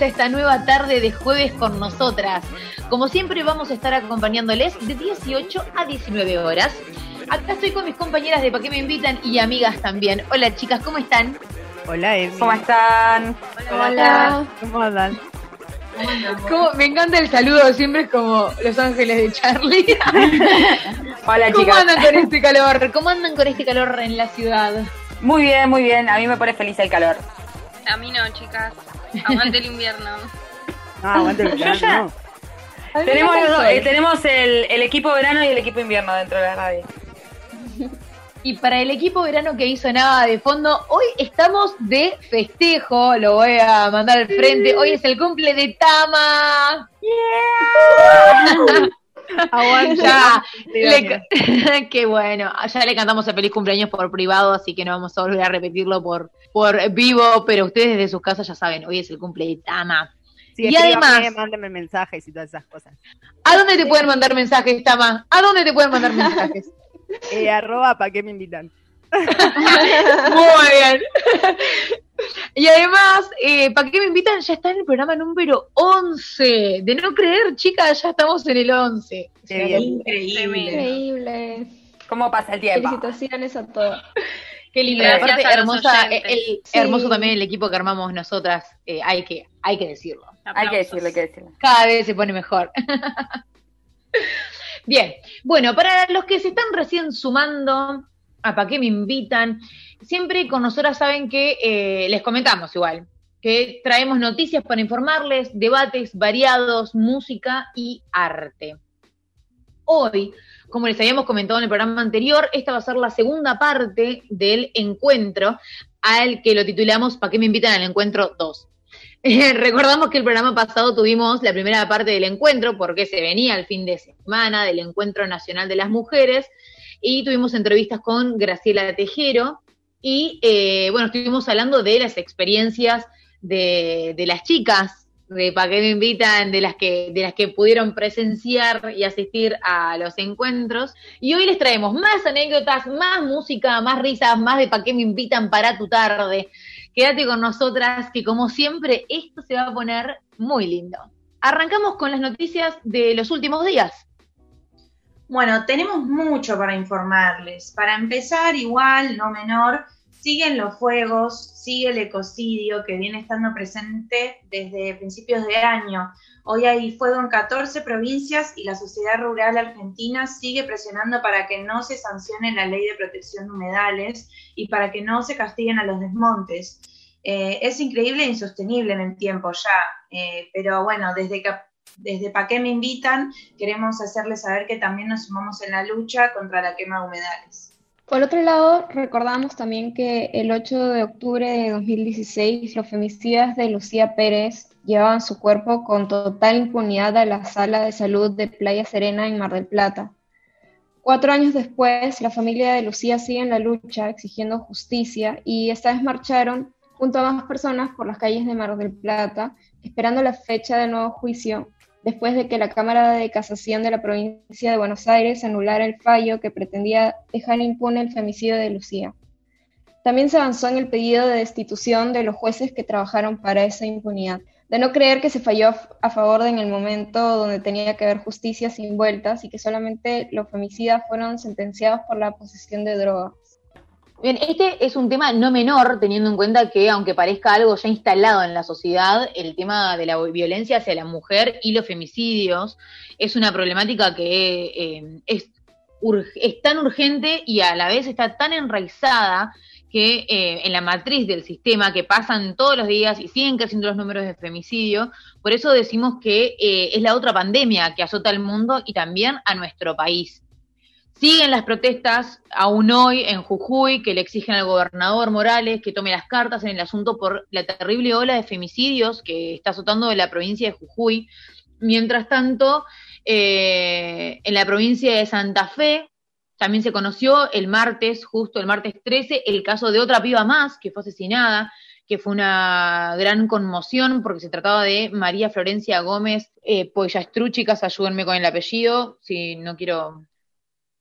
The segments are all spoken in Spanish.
Esta nueva tarde de jueves con nosotras. Como siempre vamos a estar acompañándoles de 18 a 19 horas. Acá estoy con mis compañeras de Pa' qué me invitan y amigas también. Hola chicas, ¿cómo están? Hola Emi. ¿Cómo están? Hola. ¿Cómo andan? ¿Cómo? Me encanta el saludo, siempre es como Los Ángeles de Charlie. Hola ¿Cómo chicas. andan con este calor? ¿Cómo andan con este calor en la ciudad? Muy bien, muy bien. A mí me pone feliz el calor. A mí no, chicas. Aguante el invierno. No, aguante el verano, ya- no. A mí me Tenemos, encanta el los- sol. eh, tenemos el, el equipo verano y el equipo invierno dentro de la radio. Y para el equipo verano que hizo nada de fondo, hoy estamos de festejo, lo voy a mandar al frente. Hoy es el cumple de Tama. Aguanta. Este le qué bueno. Ya le cantamos el feliz cumpleaños por privado, así que no vamos a volver a repetirlo por, por vivo, pero ustedes desde sus casas ya saben, hoy es el cumple de Tama. Sí, Y además- mándenme mensajes y todas esas cosas. ¿A dónde te pueden mandar mensajes, Tama? ¿A dónde te pueden mandar mensajes? Eh, arroba, ¿para qué me invitan? Muy bien. Y además, eh, ¿para qué me invitan? Ya está en el programa número 11. De no creer, chicas, ya estamos en el 11. O sea, Qué bien. Increíble. Increíble. ¿Cómo pasa el tiempo? Felicitaciones a todos. Qué lindo. Gracias Aparte, hermosa, el, oyentes. el- Sí. hermoso también el equipo que armamos nosotras. eh, hay, que, hay que decirlo. Hay que decirlo, hay que decirlo. Cada vez se pone mejor. Bien, bueno, para los que se están recién sumando a para qué me invitan, siempre con nosotras saben que eh, les comentamos igual, que traemos noticias para informarles, debates variados, música y arte. Hoy, como les habíamos comentado en el programa anterior, esta va a ser la segunda parte del encuentro al que lo titulamos ¿Para qué me invitan al encuentro 2? Eh, recordamos que el programa pasado tuvimos la primera parte del encuentro porque se venía el fin de semana del Encuentro Nacional de las Mujeres y tuvimos entrevistas con Graciela Tejero y eh, bueno, estuvimos hablando de las experiencias de, de las chicas de para qué me invitan, de las que, de las que pudieron presenciar y asistir a los encuentros. Y hoy les traemos más anécdotas, más música, más risas, más de para qué me invitan para tu tarde. Quédate con nosotras, que como siempre, esto se va a poner muy lindo. Arrancamos con las noticias de los últimos días. Bueno, tenemos mucho para informarles. Para empezar, igual, no menor, siguen los fuegos, sigue el ecocidio que viene estando presente desde principios de año. Hoy hay fuego en 14 provincias y la sociedad rural argentina sigue presionando para que no se sancione la ley de protección de humedales y para que no se castiguen a los desmontes. Eh, es increíble e insostenible en el tiempo ya, eh, pero bueno, desde que desde Pa' qué me invitan, queremos hacerles saber que también nos sumamos en la lucha contra la quema de humedales. Por otro lado, recordamos también que el 8 de octubre de 2016 los femicidas de Lucía Pérez llevaban su cuerpo con total impunidad a la sala de salud de Playa Serena en Mar del Plata. Cuatro años después, la familia de Lucía sigue en la lucha exigiendo justicia y esta vez marcharon junto a más personas por las calles de Mar del Plata, esperando la fecha del nuevo juicio después de que la Cámara de Casación de la provincia de Buenos Aires anulara el fallo que pretendía dejar impune el femicidio de Lucía. También se avanzó en el pedido de destitución de los jueces que trabajaron para esa impunidad, de no creer que se falló a favor de en el momento donde tenía que haber justicia sin vueltas y que solamente los femicidas fueron sentenciados por la posesión de drogas. Bien, este es un tema no menor, teniendo en cuenta que, aunque parezca algo ya instalado en la sociedad, el tema de la violencia hacia la mujer y los femicidios es una problemática que eh, es, es tan urgente y a la vez está tan enraizada que eh, en la matriz del sistema que pasan todos los días y siguen creciendo los números de femicidio, por eso decimos que eh, es la otra pandemia que azota al mundo y también a nuestro país. Siguen las protestas aún hoy en Jujuy que le exigen al gobernador Morales que tome las cartas en el asunto por la terrible ola de femicidios que está azotando la provincia de Jujuy. Mientras tanto, eh, en la provincia de Santa Fe también se conoció el martes, justo el martes 13, el caso de otra piba más que fue asesinada, que fue una gran conmoción porque se trataba de María Florencia Gómez eh, Poyastrú, chicas, ayúdenme con el apellido, si no quiero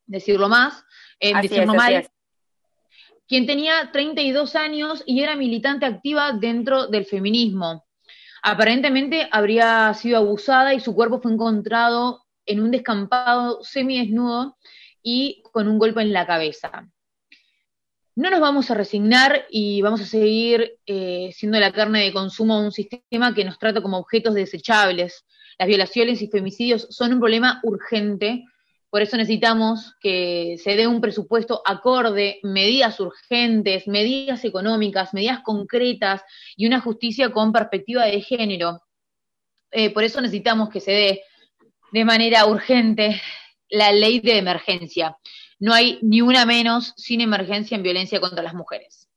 decirlo más, eh, Así decirlo es, así mal. es. quien tenía 32 años y era militante activa dentro del feminismo. Aparentemente habría sido abusada y su cuerpo fue encontrado en un descampado semidesnudo y con un golpe en la cabeza. No nos vamos a resignar y vamos a seguir eh, siendo la carne de consumo de un sistema que nos trata como objetos desechables. Las violaciones y femicidios son un problema urgente, por eso necesitamos que se dé un presupuesto acorde, medidas urgentes, medidas económicas, medidas concretas y una justicia con perspectiva de género. Eh, por eso necesitamos que se dé de manera urgente la ley de emergencia no hay ni una menos sin emergencia en violencia contra las mujeres.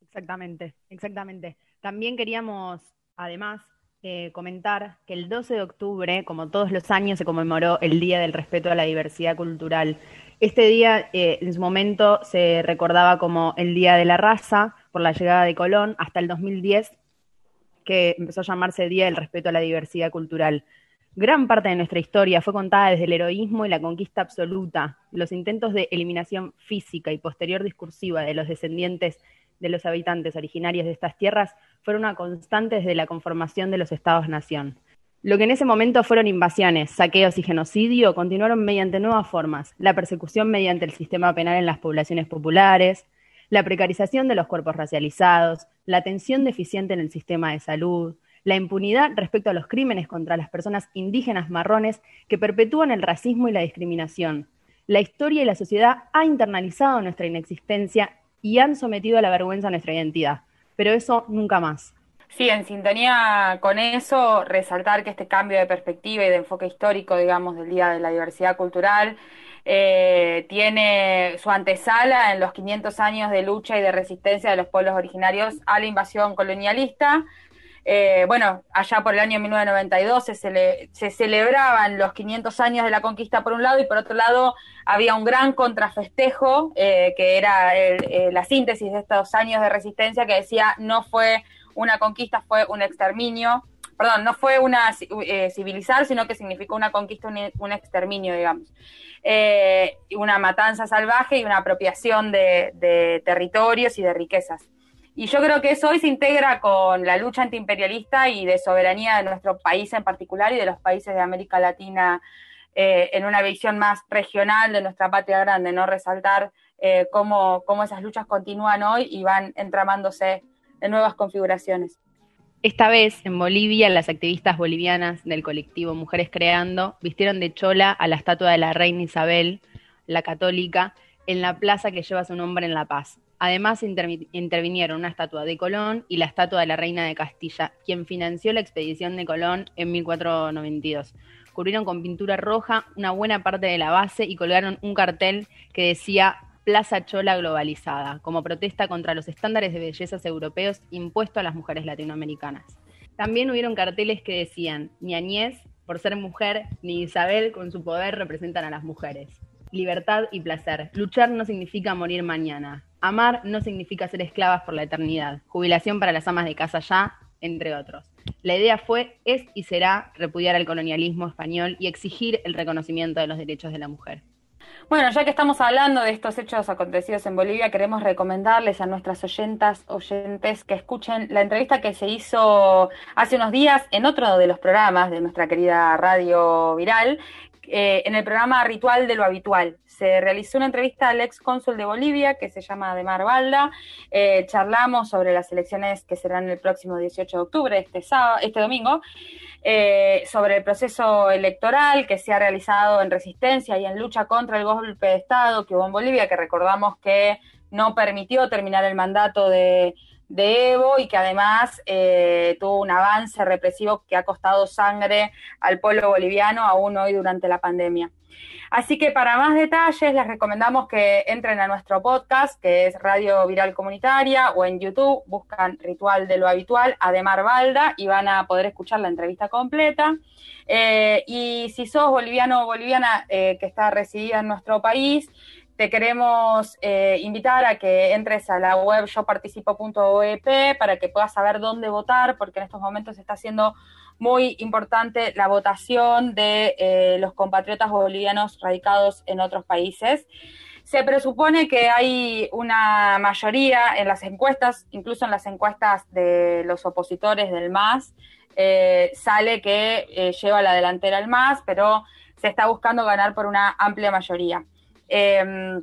Exactamente, exactamente. También queríamos, además, eh, comentar que el 12 de octubre, como todos los años, se conmemoró el Día del Respeto a la Diversidad Cultural. Este día, eh, en su momento, se recordaba como el Día de la Raza por la llegada de Colón, hasta el 2010, que empezó a llamarse Día del Respeto a la Diversidad Cultural. Gran parte de nuestra historia fue contada desde el heroísmo y la conquista absoluta, los intentos de eliminación física y posterior discursiva de los descendientes de los habitantes originarios de estas tierras fueron una constante desde la conformación de los estados-nación. Lo que en ese momento fueron invasiones, saqueos y genocidio continuaron mediante nuevas formas, la persecución mediante el sistema penal en las poblaciones populares, la precarización de los cuerpos racializados, la atención deficiente en el sistema de salud, la impunidad respecto a los crímenes contra las personas indígenas marrones que perpetúan el racismo y la discriminación. La historia y la sociedad han internalizado nuestra inexistencia y han sometido a la vergüenza nuestra identidad, pero eso nunca más. Sí, en sintonía con eso, resaltar que este cambio de perspectiva y de enfoque histórico, digamos, del Día de la Diversidad Cultural, eh, tiene su antesala en los 500 años de lucha y de resistencia de los pueblos originarios a la invasión colonialista, eh, bueno, allá por el año 1992 se, se, celebraban los 500 años de la conquista por un lado y por otro lado había un gran contrafestejo eh, que era eh, la síntesis de estos años de resistencia que decía no fue una conquista, fue un exterminio, perdón, no fue una civilizar, sino que significó una conquista, un, exterminio, digamos. una matanza salvaje y una apropiación de territorios y de riquezas. Y yo creo que eso hoy se integra con la lucha antiimperialista y de soberanía de nuestro país en particular y de los países de América Latina eh, en una visión más regional de nuestra patria grande, ¿no? Resaltar eh, cómo, cómo esas luchas continúan hoy y van entramándose en nuevas configuraciones. Esta vez, en Bolivia, las activistas bolivianas del colectivo Mujeres Creando vistieron de chola a la estatua de la reina Isabel, la católica, en la plaza que lleva su nombre en La Paz. Además intervinieron una estatua de Colón y la estatua de la reina de Castilla, quien financió la expedición de Colón en 1492. Cubrieron con pintura roja una buena parte de la base y colgaron un cartel que decía Plaza Chola Globalizada, como protesta contra los estándares de bellezas europeos impuestos a las mujeres latinoamericanas. También hubieron carteles que decían, ni Añez, por ser mujer, ni Isabel, con su poder, representan a las mujeres. Libertad y placer. Luchar no significa morir mañana. Amar no significa ser esclavas por la eternidad, jubilación para las amas de casa ya, entre otros. La idea fue, es y será repudiar al colonialismo español y exigir el reconocimiento de los derechos de la mujer. Bueno, ya que estamos hablando de estos hechos acontecidos en Bolivia, queremos recomendarles a nuestras oyentas, oyentes, que escuchen la entrevista que se hizo hace unos días en otro de los programas de nuestra querida radio viral, eh, en el programa Ritual de lo Habitual. Se realizó una entrevista al ex cónsul de Bolivia, que se llama Ademar Balda. Eh, charlamos sobre las elecciones que serán el próximo 18 de octubre, este, sábado, este domingo, eh, sobre el proceso electoral que se ha realizado en resistencia y en lucha contra el golpe de Estado que hubo en Bolivia, que recordamos que no permitió terminar el mandato de de Evo y que además eh, tuvo un avance represivo que ha costado sangre al pueblo boliviano aún hoy durante la pandemia. Así que para más detalles les recomendamos que entren a nuestro podcast, que es Radio Viral Comunitaria, o en YouTube, buscan Ritual de lo Habitual, Ademar Balda, y van a poder escuchar la entrevista completa. Eh, y si sos boliviano o boliviana eh, que está residida en nuestro país, te queremos eh, invitar a que entres a la web yoparticipo.oep para que puedas saber dónde votar, porque en estos momentos está siendo muy importante la votación de eh, los compatriotas bolivianos radicados en otros países. se presupone que hay una mayoría en las encuestas, incluso en las encuestas de los opositores del MAS, eh, sale que lleva la delantera el MAS, pero se está buscando ganar por una amplia mayoría. Em,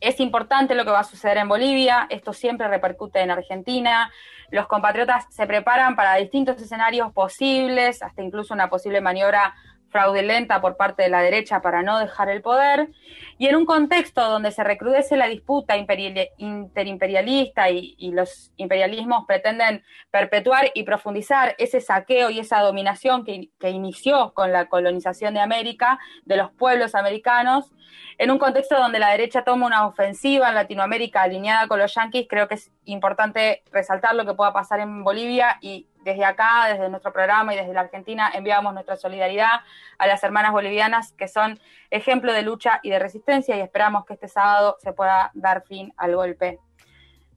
es importante lo que va a suceder en Bolivia, esto siempre repercute en Argentina, los compatriotas se preparan para distintos escenarios posibles, hasta incluso una posible maniobra fraudulenta por parte de la derecha para no dejar el poder, y en un contexto donde se recrudece la disputa interimperialista y, los imperialismos pretenden perpetuar y profundizar ese saqueo y esa dominación que, que inició con la colonización de América, de los pueblos americanos, en un contexto donde la derecha toma una ofensiva en Latinoamérica alineada con los yanquis, creo que es importante resaltar lo que pueda pasar en Bolivia y desde acá, desde nuestro programa y desde la Argentina, enviamos nuestra solidaridad a las hermanas bolivianas que son ejemplo de lucha y de resistencia y esperamos que este sábado se pueda dar fin al golpe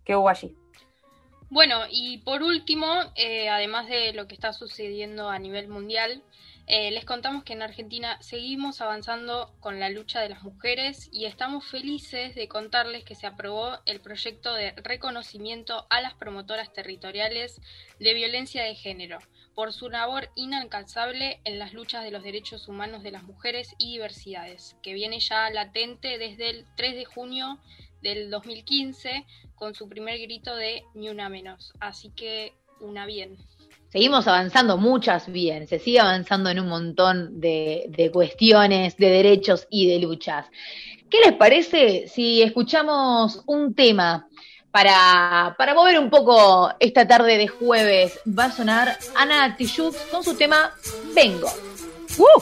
que hubo allí. Bueno, y por último, eh, además de lo que está sucediendo a nivel mundial, eh, les contamos que en Argentina seguimos avanzando con la lucha de las mujeres y estamos felices de contarles que se aprobó el proyecto de reconocimiento a las promotoras territoriales de violencia de género por su labor inalcanzable en las luchas de los derechos humanos de las mujeres y diversidades, que viene ya latente desde el 3 de junio del 2015 con su primer grito de ni una menos. Así que una bien seguimos avanzando muchas bien, se sigue avanzando en un montón de, cuestiones, de derechos y de luchas. ¿Qué les parece si escuchamos un tema para, para mover un poco esta tarde de jueves? Va a sonar Ana Tijoux con su tema Vengo. ¡Uh!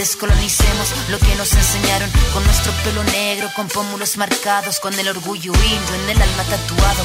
Descolonicemos lo que nos enseñaron con nuestro pelo negro, con pómulos marcados, con el orgullo indio en el alma tatuado.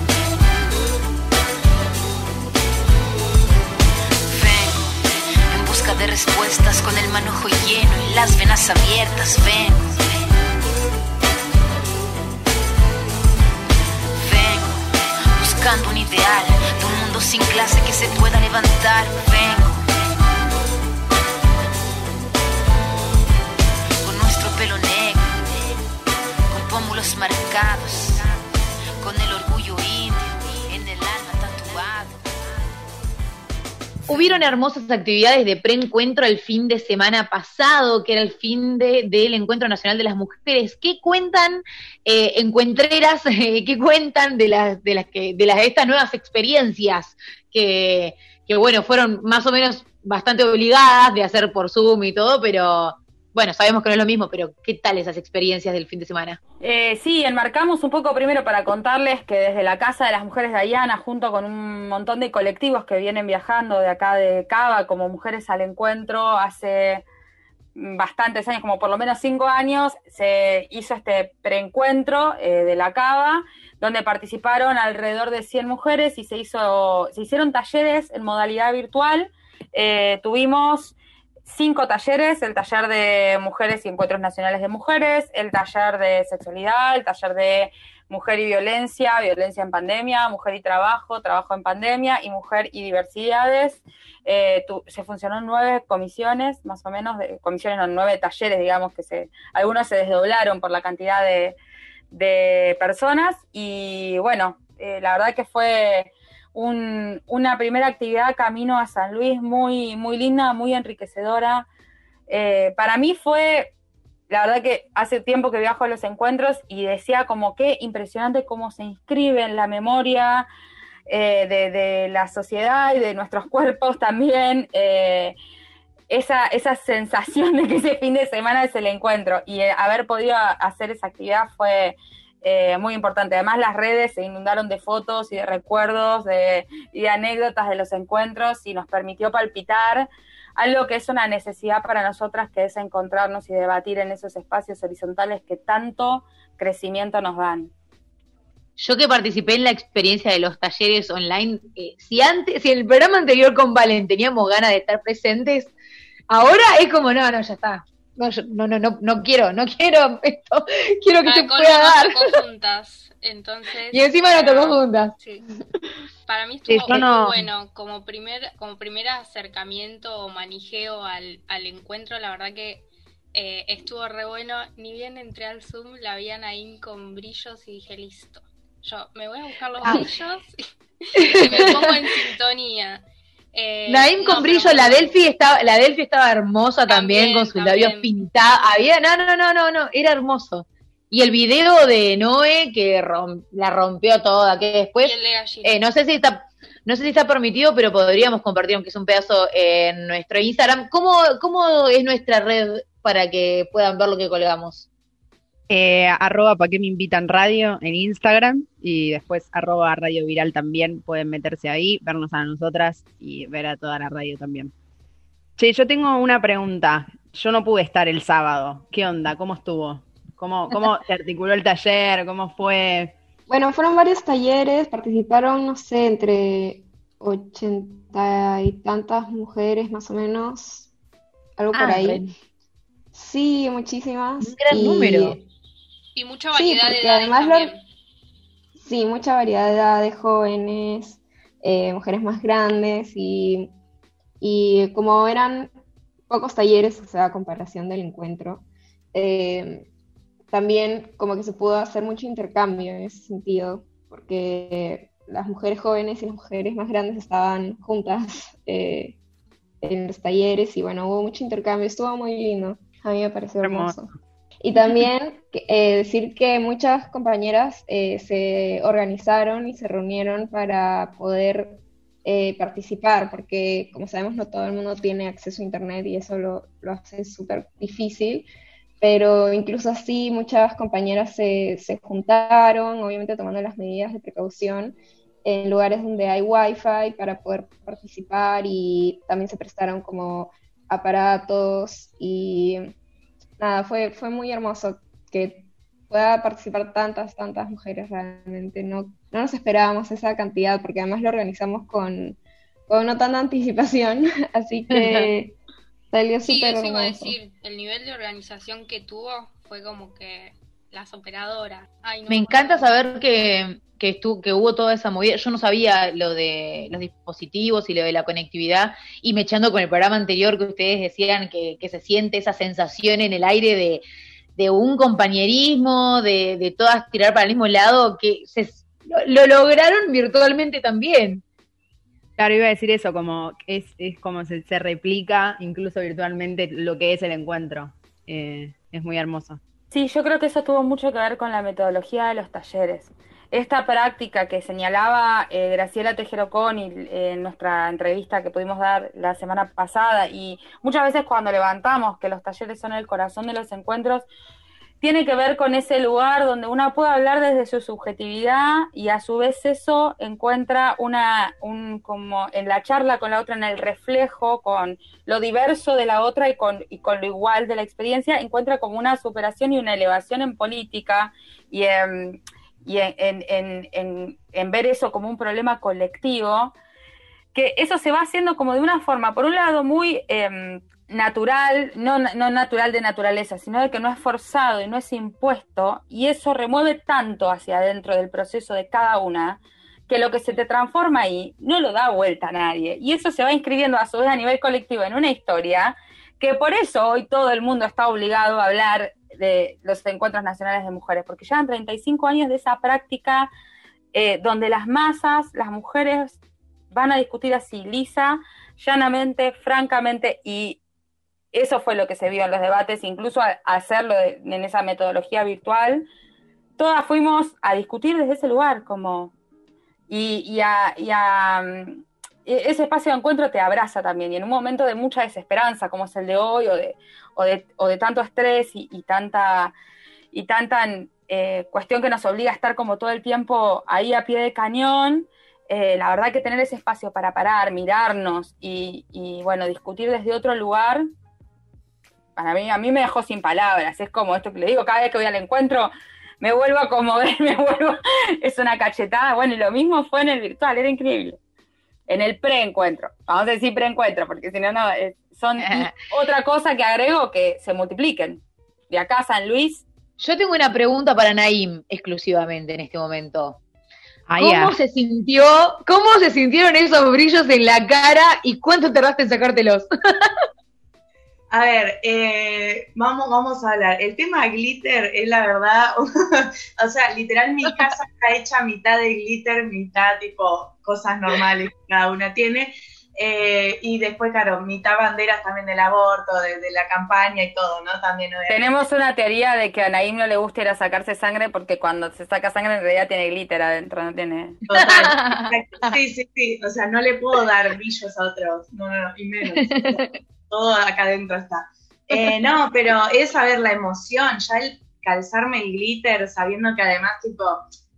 De respuestas con el manojo lleno y las venas abiertas. Vengo. Vengo. Buscando un ideal de un mundo sin clase que se pueda levantar. Vengo. Con nuestro pelo negro, con pómulos marcados, Hubieron hermosas actividades de preencuentro el fin de semana pasado, que era el fin de, del Encuentro Nacional de las Mujeres. ¿Qué cuentan eh, encuentreras? ¿Qué cuentan de las de las que de las estas nuevas experiencias que, que bueno fueron más o menos bastante obligadas de hacer por Zoom y todo, pero bueno, sabemos que no es lo mismo, pero ¿qué tal esas experiencias del fin de semana? Eh, sí, enmarcamos un poco primero para contarles que desde la Casa de las Mujeres de Ayana, junto con un montón de colectivos que vienen viajando de acá de Cava como Mujeres al Encuentro, hace bastantes años, como por lo menos cinco años, se hizo este preencuentro eh, de la Cava, donde participaron alrededor de 100 mujeres y se, hizo, se hicieron talleres en modalidad virtual. Eh, tuvimos cinco talleres, el taller de mujeres y encuentros nacionales de mujeres, el taller de sexualidad, el taller de mujer y violencia, violencia en pandemia, mujer y trabajo, trabajo en pandemia y mujer y diversidades. Eh, se funcionó nueve comisiones, más o menos, de, comisiones, no, nueve talleres, digamos, que se, algunos se desdoblaron por la cantidad de, personas y bueno, eh, la verdad que fue una primera actividad camino a San Luis muy, muy linda, muy enriquecedora. Eh, para mí fue, la verdad que hace tiempo que viajo a los encuentros y decía como qué impresionante cómo se inscribe en la memoria eh, de, la sociedad y de nuestros cuerpos también. Eh, esa, esa sensación de que ese fin de semana es el encuentro y haber podido hacer esa actividad fue eh, muy importante. Además, las redes se inundaron de fotos y de recuerdos de, y de anécdotas de los encuentros y nos permitió palpitar algo que es una necesidad para nosotras, que es encontrarnos y debatir en esos espacios horizontales que tanto crecimiento nos dan. Yo que participé en la experiencia de los talleres online, eh, si antes, si en el programa anterior con Valen teníamos ganas de estar presentes, ahora es como, no, no, ya está, no, no, no, no, quiero, no quiero esto, quiero que se pueda dar. Tocó juntas, entonces. Y encima no tocó juntas. Sí. Para mí estuvo muy bueno, como primer, como primer acercamiento o manijeo al, al encuentro, la verdad que eh, estuvo re bueno. Ni bien entré al Zoom, la habían ahí con brillos y dije, listo. Yo me voy a buscar los ah. brillos y me pongo en sintonía. Eh, Naim con brillo, la Delphi estaba, la Delphi estaba hermosa también, con sus labios pintados. Había, no, no, no, no, no, era hermoso. Y el video de Noé que la rompió toda, que después, eh, no sé si está, no sé si está permitido, pero podríamos compartir aunque es un pedazo en nuestro Instagram. ¿Cómo, cómo es nuestra red para que puedan ver lo que colgamos? Eh, arroba pa' que me invitan radio en Instagram y después arroba radio viral también. Pueden meterse ahí, vernos a nosotras y ver a toda la radio también. Che, yo tengo una pregunta. Yo no pude estar el sábado. ¿Qué onda? ¿Cómo estuvo? ¿Cómo, cómo se articuló el taller? ¿Cómo fue? Bueno, fueron varios talleres, participaron, no sé, entre ochenta y tantas mujeres más o menos, algo por ah, ahí. Sí, muchísimas. Un gran número. Y mucha variedad de edades además Sí, mucha variedad de edades, jóvenes, eh, mujeres más grandes y, y, como eran pocos talleres, o sea, a comparación del encuentro, eh, también como que se pudo hacer mucho intercambio en ese sentido, porque las mujeres jóvenes y las mujeres más grandes estaban juntas eh, en los talleres y bueno, hubo mucho intercambio, estuvo muy lindo, a mí me pareció hermoso. Y también eh, decir que muchas compañeras eh, se organizaron y se reunieron para poder eh, participar, porque como sabemos no todo el mundo tiene acceso a Internet y eso lo, lo hace súper difícil, pero incluso así muchas compañeras se, se juntaron, obviamente tomando las medidas de precaución en lugares donde hay wifi para poder participar y también se prestaron como aparatos y nada, fue, fue muy hermoso que pueda participar tantas, tantas mujeres realmente. No, no nos esperábamos esa cantidad, porque además lo organizamos con, con no tanta anticipación, así que salió súper sí, iba a decir, el nivel de organización que tuvo fue como que las operadoras. Me encanta saber que, que, que hubo toda esa movida. Yo no sabía lo de los dispositivos y lo de la conectividad, y me echando con el programa anterior que ustedes decían que, que se siente esa sensación en el aire de, de un compañerismo, de, de, todas tirar para el mismo lado, que se, lo, lograron virtualmente también. Claro, iba a decir eso, como es, es como se, se replica incluso virtualmente lo que es el encuentro. Eh, es muy hermoso. Sí, yo creo que eso tuvo mucho que ver con la metodología de los talleres. Esta práctica que señalaba eh, Graciela Tejero en nuestra entrevista que pudimos dar la semana pasada, y muchas veces cuando levantamos que los talleres son el corazón de los encuentros, tiene que ver con ese lugar donde uno puede hablar desde su subjetividad y a su vez eso encuentra una, un, como en la charla con la otra, en el reflejo, con lo diverso de la otra y con, y con lo igual de la experiencia, encuentra como una superación y una elevación en política y en, y en, en, en ver eso como un problema colectivo, que eso se va haciendo como de una forma, por un lado, muy eh, natural, no, no natural de naturaleza, sino de que no es forzado y no es impuesto, y eso remueve tanto hacia adentro del proceso de cada una, que lo que se te transforma ahí no lo da vuelta a nadie. Y eso se va inscribiendo a su vez a nivel colectivo en una historia que por eso hoy todo el mundo está obligado a hablar de los encuentros nacionales de mujeres, porque llevan 35 años de esa práctica eh, donde las masas, las mujeres van a discutir así, lisa, llanamente, francamente y eso fue lo que se vio en los debates, incluso hacerlo en esa metodología virtual, todas fuimos a discutir desde ese lugar, como, y, a, mm, e-, ese espacio de encuentro te abraza también, y en un momento de mucha desesperanza, como es el de hoy, o de, o de, tanto estrés y, tanta, y tanta eh, cuestión que nos obliga a estar como todo el tiempo ahí a pie de cañón, eh, la verdad que tener ese espacio para parar, mirarnos y, y, bueno, discutir desde otro lugar para mí, a mí me dejó sin palabras. Es como esto que le digo, cada vez que voy al encuentro me vuelvo a conmover, me vuelvo, es una cachetada. Bueno, y lo mismo fue en el virtual, era increíble. En el preencuentro, vamos a decir preencuentro, porque si no, no, son otra cosa que agrego que se multipliquen. De acá a San Luis. Yo tengo una pregunta para Naim exclusivamente en este momento. ¿Cómo se sintió, cómo se sintieron esos brillos en la cara y cuánto tardaste en sacártelos? A ver, eh, vamos, vamos a hablar. El tema glitter es la verdad, o sea, literal mi casa está hecha mitad de glitter, mitad tipo cosas normales que cada una tiene. Eh, y después, claro, mitad banderas también del aborto, de, la campaña y todo, ¿no? También Tenemos una teoría de que a Naim no le gusta ir a sacarse sangre porque cuando se saca sangre en realidad tiene glitter adentro, no tiene... Total, sí, sí, sí, o sea, no le puedo dar brillos a otros, no, no, no, y menos todo acá adentro está. Eh, no, pero es saber la emoción, ya el calzarme el glitter, sabiendo que además, tipo,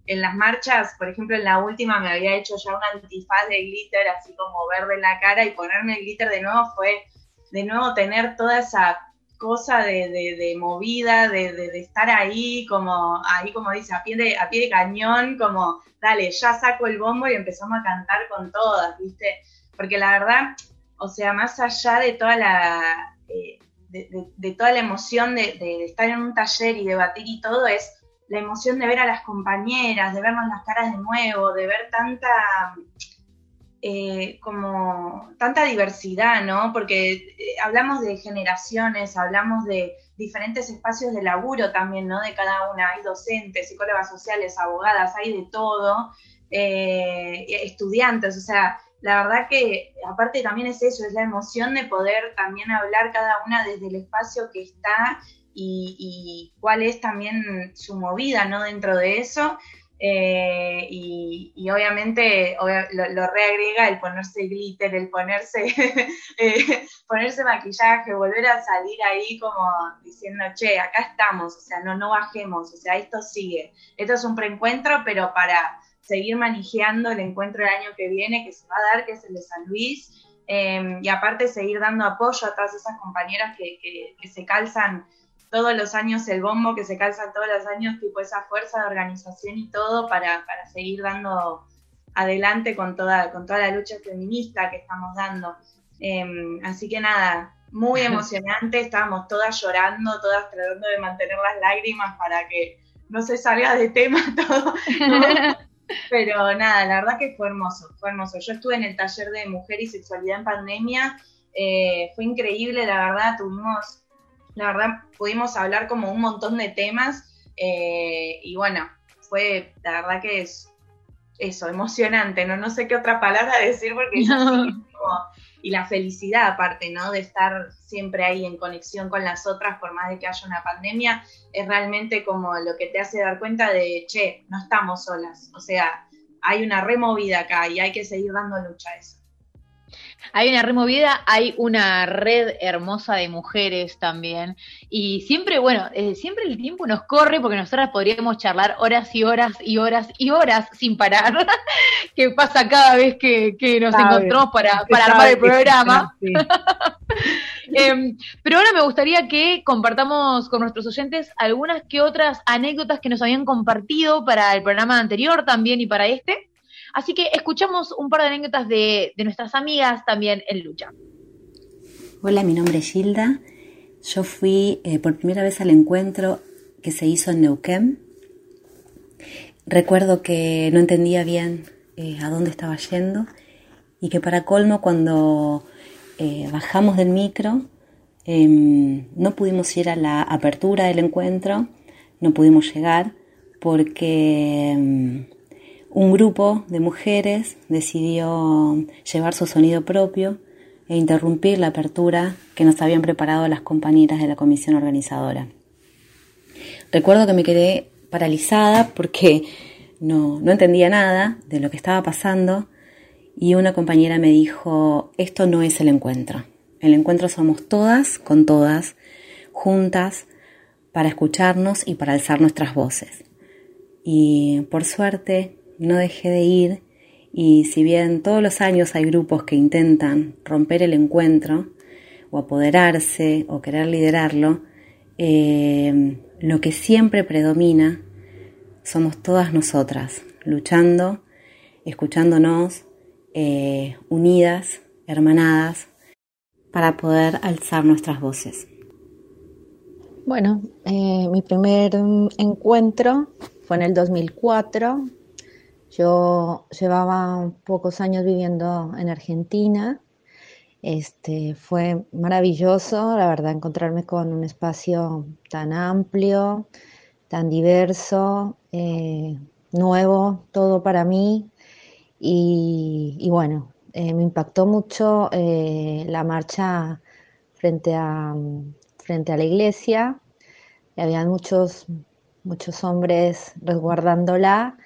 en las marchas, por ejemplo, en la última me había hecho ya un antifaz de glitter, así como verde en la cara, y ponerme el glitter de nuevo fue, de nuevo, tener toda esa cosa de, de, movida, de, de, estar ahí, como, ahí como dice, a pie, de, a pie de cañón, como, dale, ya saco el bombo y empezamos a cantar con todas, ¿viste? Porque la verdad, o sea, más allá de toda la, eh, de, toda la emoción de, estar en un taller y debatir y todo, es la emoción de ver a las compañeras, de vernos las caras de nuevo, de ver tanta, eh, como, tanta diversidad, ¿no? Porque eh, hablamos de generaciones, hablamos de diferentes espacios de laburo también, ¿no? De cada una. Hay docentes, psicólogas sociales, abogadas, hay de todo, estudiantes, o sea, la verdad que aparte también es eso, es la emoción de poder también hablar cada una desde el espacio que está y, cuál es también su movida, ¿no? Dentro de eso. Eh, y, obviamente lo, reagrega el ponerse glitter, el ponerse, eh, ponerse maquillaje, volver a salir ahí como diciendo, che, acá estamos, o sea, no, no bajemos, o sea, esto sigue. Esto es un preencuentro, pero para seguir manejando el encuentro del año que viene, que se va a dar, que es el de San Luis, em, y aparte seguir dando apoyo a todas esas compañeras que, que, se calzan todos los años el bombo, que se calzan todos los años tipo esa fuerza de organización y todo para, para seguir dando adelante con toda, con toda la lucha feminista que estamos dando. Em, así que nada, muy emocionante, estábamos todas llorando, todas tratando de mantener las lágrimas para que no se salga de tema todo. Pero nada, la verdad que fue hermoso, fue hermoso. Yo estuve en el taller de mujer y sexualidad en pandemia, eh, fue increíble, la verdad, tuvimos, la verdad, pudimos hablar como un montón de temas eh, y bueno, fue, la verdad que es eso, emocionante, ¿no? No sé qué otra palabra decir porque y la felicidad aparte, ¿no? De estar siempre ahí en conexión con las otras por más de que haya una pandemia, es realmente como lo que te hace dar cuenta de, che, no estamos solas, o sea, hay una removida acá y hay que seguir dando lucha a eso. Hay una removida, hay una red hermosa de mujeres también. Y siempre, bueno, eh, siempre el tiempo nos corre porque nosotras podríamos charlar horas y horas y horas y horas sin parar. que pasa cada vez que, nos encontramos para, para armar el programa. Em, pero ahora me gustaría que compartamos con nuestros oyentes algunas que otras anécdotas que nos habían compartido para el programa anterior también y para este. Así que escuchamos un par de anécdotas de, nuestras amigas también en lucha. Hola, mi nombre es Gilda. Yo fui eh, por primera vez al encuentro que se hizo en Neuquén. Recuerdo que no entendía bien eh, a dónde estaba yendo y que para colmo cuando eh, bajamos del micro em, no pudimos ir a la apertura del encuentro, no pudimos llegar porque em, un grupo de mujeres decidió llevar su sonido propio e interrumpir la apertura que nos habían preparado las compañeras de la comisión organizadora. Recuerdo que me quedé paralizada porque no, no entendía nada de lo que estaba pasando y una compañera me dijo, esto no es el encuentro. El encuentro somos todas con todas, juntas, para escucharnos y para alzar nuestras voces. Y por suerte no dejé de ir y si bien todos los años hay grupos que intentan romper el encuentro o apoderarse o querer liderarlo, eh, lo que siempre predomina somos todas nosotras, luchando, escuchándonos, eh, unidas, hermanadas, para poder alzar nuestras voces. Bueno, eh, mi primer encuentro fue en el 2004 yo llevaba pocos años viviendo en Argentina. Este, fue maravilloso, la verdad, encontrarme con un espacio tan amplio, tan diverso, eh, nuevo, todo para mí. Y, bueno, eh, me impactó mucho eh, la marcha frente a, frente a la iglesia. Había muchos, muchos hombres resguardándola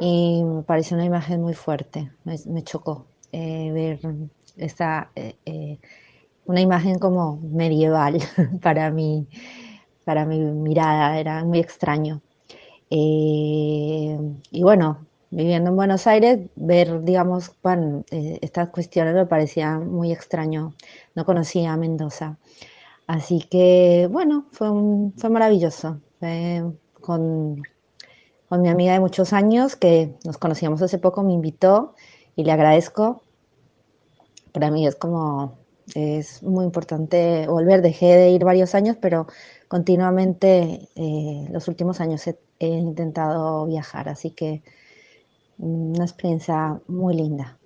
y me pareció una imagen muy fuerte, me, chocó eh, ver esa, eh, eh, una imagen como medieval para mí, para mi mirada, era muy extraño. y bueno, viviendo en Buenos Aires, ver, digamos, estas cuestiones me parecía muy extraño, no conocía a Mendoza. Así que, bueno, fue, fue maravilloso. con, con mi amiga de muchos años, que nos conocíamos hace poco, me invitó y le agradezco. Para mí es como, es muy importante volver, dejé de ir varios años, pero continuamente eh, los últimos años he, intentado viajar, así que una experiencia muy linda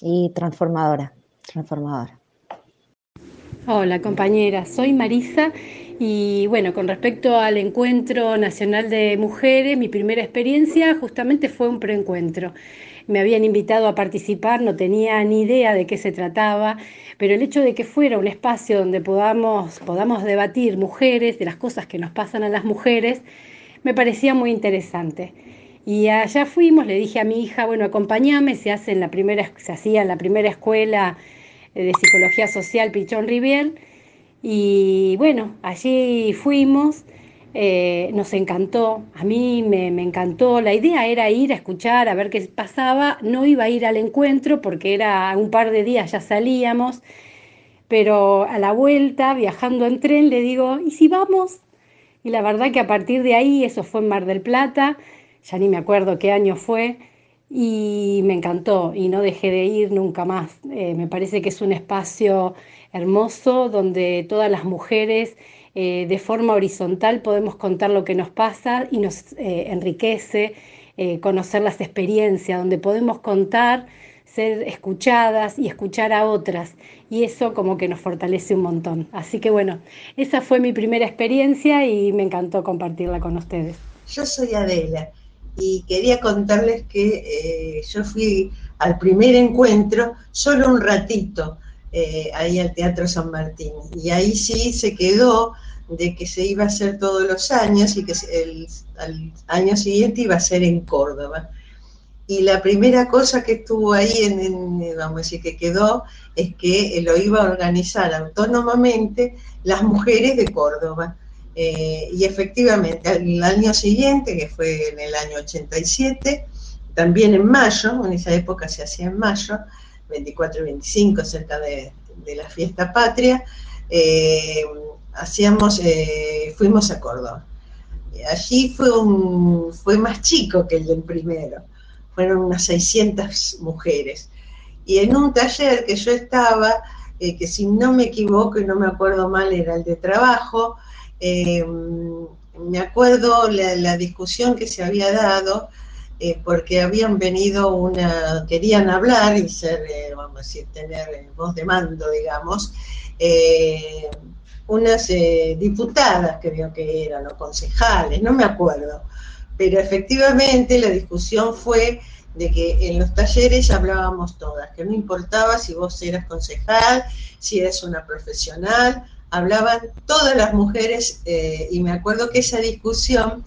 y transformadora, transformadora. Hola compañera, soy Marisa y bueno, con respecto al Encuentro Nacional de Mujeres, mi primera experiencia justamente fue un preencuentro. Me habían invitado a participar, no tenía ni idea de qué se trataba, pero el hecho de que fuera un espacio donde podamos, podamos debatir mujeres, de las cosas que nos pasan a las mujeres, me parecía muy interesante. Y allá fuimos, le dije a mi hija, bueno, acompáñame, se, hace en la primera, se hacía en la primera escuela de psicología social Pichón Rivier. Y bueno, allí fuimos, eh, nos encantó, a mí me, encantó, la idea era ir a escuchar, a ver qué pasaba, no iba a ir al encuentro porque era un par de días ya salíamos, pero a la vuelta, viajando en tren, le digo, ¿y si vamos? Y la verdad que a partir de ahí, eso fue en Mar del Plata, ya ni me acuerdo qué año fue, y me encantó y no dejé de ir nunca más. Eh, me parece que es un espacio hermoso donde todas las mujeres eh, de forma horizontal podemos contar lo que nos pasa y nos eh, enriquece conocer las experiencias, donde podemos contar, ser escuchadas y escuchar a otras. Y eso como que nos fortalece un montón. Así que bueno, esa fue mi primera experiencia y me encantó compartirla con ustedes. Yo soy Adela y quería contarles que eh, yo fui al primer encuentro solo un ratito eh, ahí al Teatro San Martín y ahí sí se quedó de que se iba a hacer todos los años y que el, al año siguiente iba a ser en Córdoba. Y la primera cosa que estuvo ahí, en, vamos a decir, que quedó, es que lo iba a organizar autónomamente las mujeres de Córdoba. Eh, y efectivamente, al año siguiente, que fue en el año 87, también en mayo, en esa época se hacía en mayo, 24 y 25, cerca de, la fiesta patria, eh, hacíamos, eh, fuimos a Córdoba. Allí fue, un, fue más chico que el del primero, fueron unas 600 mujeres. Y en un taller que yo estaba, que si no me equivoco y no me acuerdo mal era el de trabajo, eh, me acuerdo la, discusión que se había dado eh, porque habían venido una, querían hablar y ser, eh, vamos a decir, tener voz de mando, digamos, unas diputadas creo que eran, o concejales, no me acuerdo, pero efectivamente la discusión fue de que en los talleres hablábamos todas, que no importaba si vos eras concejal, si eres una profesional, hablaban todas las mujeres eh, y me acuerdo que esa discusión,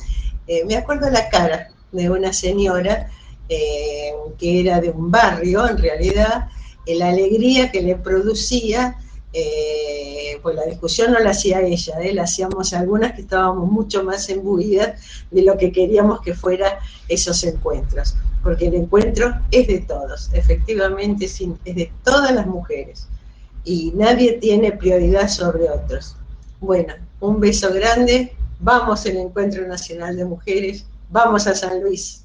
eh, me acuerdo la cara de una señora eh, que era de un barrio en realidad, la alegría que le producía, pues la discusión no la hacía ella, la hacíamos algunas que estábamos mucho más embuidas de lo que queríamos que fuera esos encuentros, porque el encuentro es de todos, efectivamente es de todas las mujeres y nadie tiene prioridad sobre otros. Bueno, un beso grande, vamos al Encuentro Nacional de Mujeres, vamos a San Luis.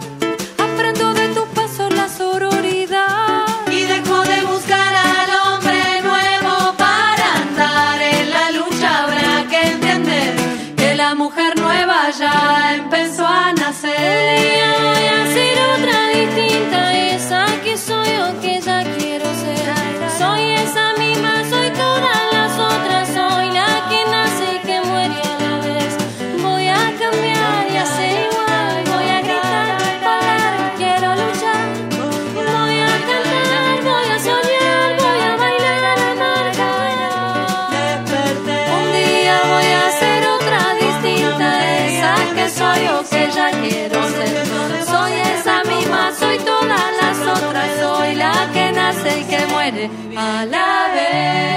vez,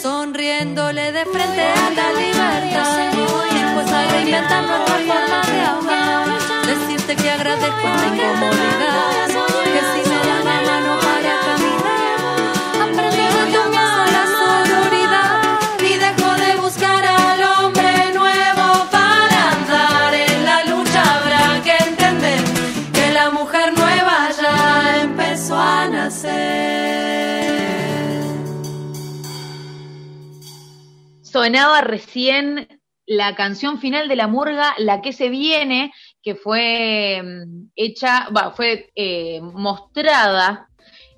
sonriéndole de frente a la libertad, dispuesta a reinventar nuestra forma de amar, decirte que agradezco esta incomodidad, sonaba recién la canción final de la murga, La que se viene, que fue mm, hecha, fue eh, mostrada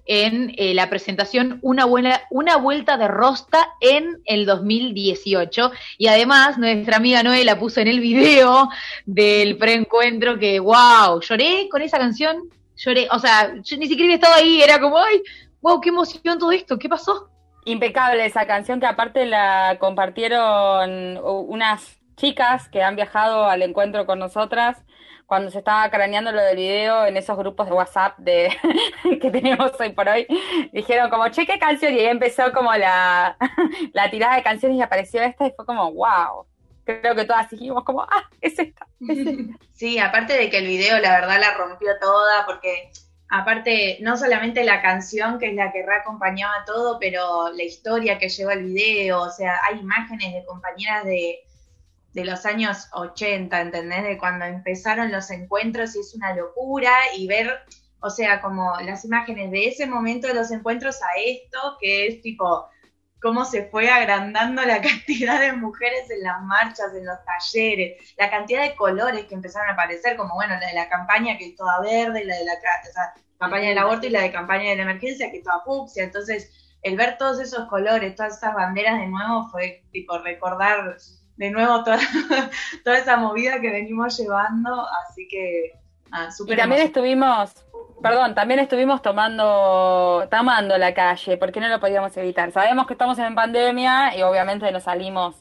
en eh, la presentación una, buena, una vuelta de rosta en el 2018. Y además, nuestra amiga Noé la puso en el video del preencuentro que, wow, lloré con esa canción, lloré, o sea, yo ni siquiera había estado ahí, era como, ay, wow, qué emoción todo esto, ¿qué pasó? Impecable esa canción que aparte la compartieron unas chicas que han viajado al encuentro con nosotras cuando se estaba craneando lo del video en esos grupos de WhatsApp de que tenemos hoy por hoy, dijeron como, che, ¿qué canción? Y ahí empezó como la, la tirada de canciones y apareció esta y fue como, wow. Creo que todas dijimos como, ah, es esta, es esta. Sí, aparte de que el video la verdad la rompió toda porque aparte, no solamente la canción, que es la que reacompañaba todo, pero la historia que lleva el video, o sea, hay imágenes de compañeras de, de los años 80, ¿entendés? De cuando empezaron los encuentros y es una locura y ver, o sea, como las imágenes de ese momento de los encuentros a esto, que es tipo cómo se fue agrandando la cantidad de mujeres en las marchas, en los talleres, la cantidad de colores que empezaron a aparecer, como bueno, la de la campaña que es toda verde, la de la campaña del aborto y la de campaña de la emergencia que es toda fucsia, entonces el ver todos esos colores, todas esas banderas de nuevo fue tipo recordar de nuevo toda, toda esa movida que venimos llevando, así que ah, Y también estuvimos, perdón, también estuvimos tomando, tomando la calle, porque no lo podíamos evitar. Sabemos que estamos en pandemia y obviamente no salimos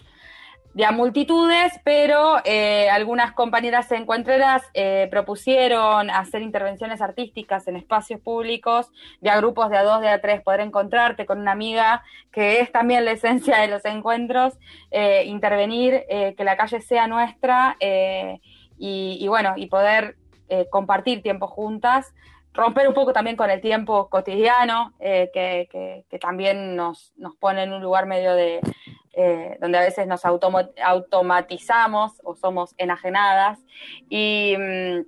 de a multitudes, pero eh, algunas compañeras encuentreras eh, propusieron hacer intervenciones artísticas en espacios públicos, de a grupos de a dos, de a tres, poder encontrarte con una amiga, que es también la esencia de los encuentros, eh, intervenir, que la calle sea nuestra y, bueno, y poder compartir tiempo juntas romper un poco también con el tiempo cotidiano, que, que, también nos, nos pone en un lugar medio de, eh, donde a veces nos automatizamos o somos enajenadas y mm,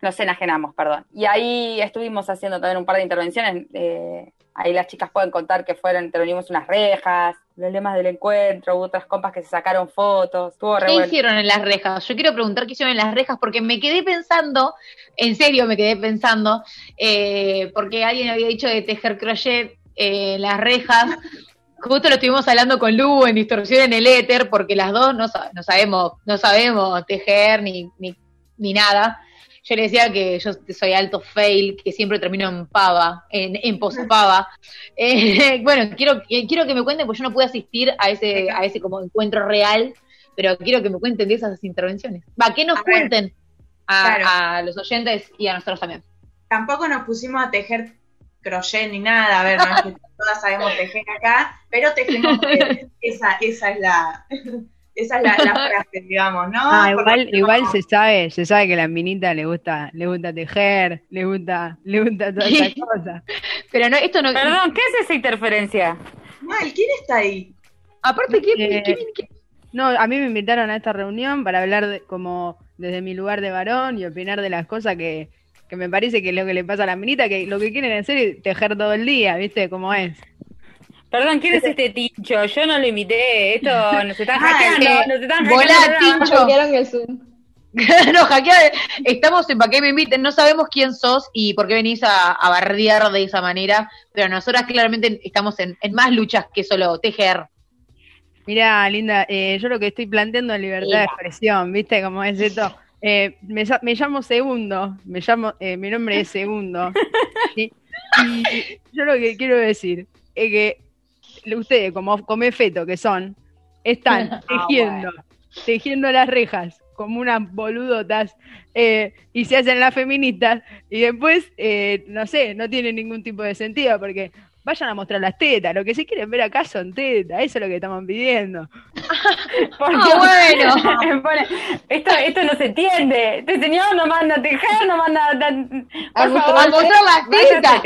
nos enajenamos, perdón. Y ahí estuvimos haciendo también un par de intervenciones. Eh, ahí las chicas pueden contar que fueron, intervenimos unas rejas, los lemas del encuentro, hubo otras compas que se sacaron fotos. ¿Qué hicieron en las rejas? Yo quiero preguntar qué hicieron en las rejas porque me quedé pensando, en serio me quedé pensando, eh, porque alguien había dicho de tejer crochet en las rejas Justo lo estuvimos hablando con Lu en Distorsión en el Éter, porque las dos no, no sabemos, no sabemos tejer ni, ni, nada. Yo le decía que yo soy alto fail, que siempre termino en pava, en, en pospava. Eh, bueno, quiero, quiero que me cuenten, porque yo no pude asistir a ese, a ese como encuentro real, pero quiero que me cuenten de esas intervenciones. Va, que nos cuenten a, a los oyentes y a nosotros también. Tampoco nos pusimos a tejer crochet ni nada, a ver, no es que todas sabemos tejer acá, pero tejemos, esa, esa es la... Esa es la, frase, digamos, ¿no? Ah, igual, igual se sabe, se sabe que a la minita le gusta, le gusta tejer, le gusta, le gusta todas esas cosas. Pero no, esto no. Perdón, ¿qué es esa interferencia? Mal, ¿quién está ahí? Aparte, ¿quién, eh, No, a mí me invitaron a esta reunión para hablar de, como desde mi lugar de varón y opinar de las cosas que, que me parece que es lo que le pasa a la minita, que lo que quieren hacer es tejer todo el día, ¿viste? Cómo es. Perdón, ¿quién es este tincho? Yo no lo invité, esto nos están ah, hackeando, nos están Volá, tincho. no, hackear, estamos en para qué me inviten, no sabemos quién sos y por qué venís a, bardear de esa manera, pero nosotras claramente estamos en, más luchas que solo tejer. Mira, Linda, eh, yo lo que estoy planteando es libertad de expresión, ¿viste? Como es esto. Eh, me, llamo Segundo, me llamo, eh, mi nombre es Segundo. Y yo lo que quiero decir es que ustedes, como come feto que son, están ah, tejiendo, tejiendo las rejas como unas boludotas eh, y se hacen las feministas y después, no sé, no tiene ningún tipo de sentido porque vayan a mostrar las tetas. Lo que sí quieren ver acá son tetas. Eso es lo que estamos pidiendo. Porque ah, bueno. esto, esto no se entiende. Este señor no manda a tejer, no manda a, mostrar las tetas.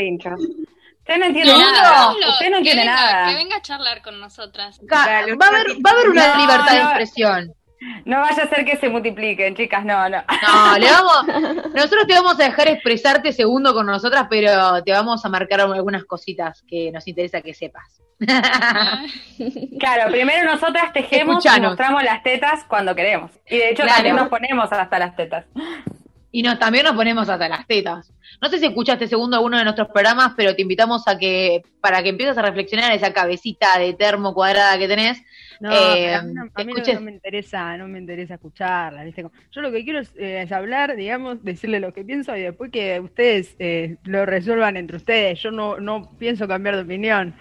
Usted no entiende nada. Usted no entiende nada. Que venga a charlar con nosotras. Va, a haber, va a haber una libertad de expresión. No vaya a ser que se multipliquen, chicas, no, no. No, le vamos, nosotros te vamos a dejar expresarte segundo con nosotras, pero te vamos a marcar algunas cositas que nos interesa que sepas. Claro, primero nosotras tejemos y mostramos las tetas cuando queremos. Y de hecho también nos ponemos hasta las tetas. Y nos, también nos ponemos hasta las tetas. No sé si escuchaste segundo alguno de nuestros programas, pero te invitamos a que, para que empieces a reflexionar esa cabecita de termo cuadrada que tenés. No, eh, a mí, no, a mí no- escuches- no me interesa, no me interesa escucharla, ¿viste? Como- Yo lo que quiero es, eh, es hablar, digamos, decirle lo que pienso y después que ustedes eh, lo resuelvan entre ustedes. Yo no, no pienso cambiar de opinión.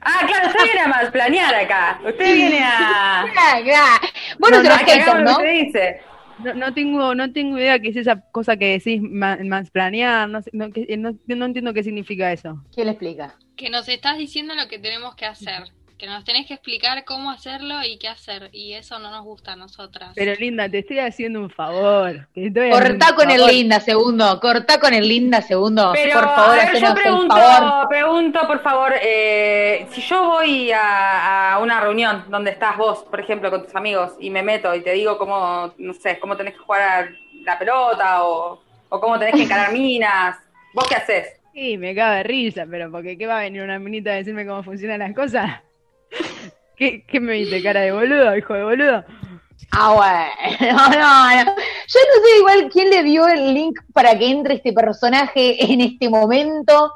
Ah, claro, usted viene a más planear acá. Usted viene a. Bueno, No, se no, que haters, lo ¿no? que dice. No, no tengo, no tengo idea qué es esa cosa que decís, ma- mansplanear, no, sé, no, que- no, no entiendo qué significa eso. ¿Quién le explica? Que nos estás diciendo lo que tenemos que hacer. Que nos tenés que explicar cómo hacerlo y qué hacer. Y eso no nos gusta a nosotras. Pero Linda, te estoy haciendo un favor. estoy Cortá con el linda segundo, cortá con el linda segundo. Pero, por favor, a ver, yo pregunto, favor. pregunto, por favor, eh, si yo voy a, a una reunión donde estás vos, por ejemplo, con tus amigos, y me meto y te digo cómo, no sé, cómo tenés que jugar a la pelota o, o cómo tenés que encarar minas, ¿vos qué haces? Sí, me cago de risa, pero porque ¿qué va a venir una minita a decirme cómo funcionan las cosas? ¿Qué, qué me viste, cara de boludo, hijo de boludo? Ah, bueno, no, no. Yo no sé igual quién le dio el link para que entre este personaje en este momento.